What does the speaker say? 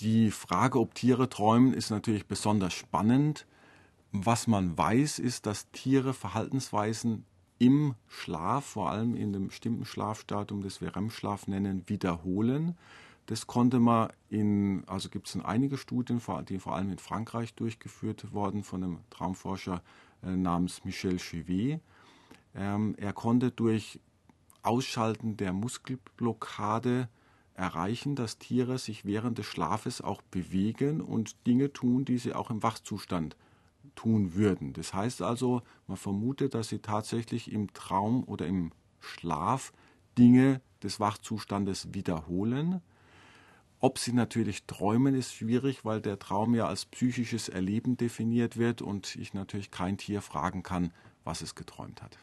Die Frage, ob Tiere träumen, ist natürlich besonders spannend. Was man weiß, ist, dass Tiere Verhaltensweisen im Schlaf, vor allem in dem bestimmten Schlafstadium, das wir REM-Schlaf nennen, wiederholen. Das konnte man in, also gibt es einige Studien, die vor allem in Frankreich durchgeführt wurden von einem Traumforscher äh, namens Michel Chivet. Ähm, er konnte durch Ausschalten der Muskelblockade erreichen, dass Tiere sich während des Schlafes auch bewegen und Dinge tun, die sie auch im Wachzustand tun würden. Das heißt also, man vermutet, dass sie tatsächlich im Traum oder im Schlaf Dinge des Wachzustandes wiederholen. Ob sie natürlich träumen, ist schwierig, weil der Traum ja als psychisches Erleben definiert wird und ich natürlich kein Tier fragen kann, was es geträumt hat.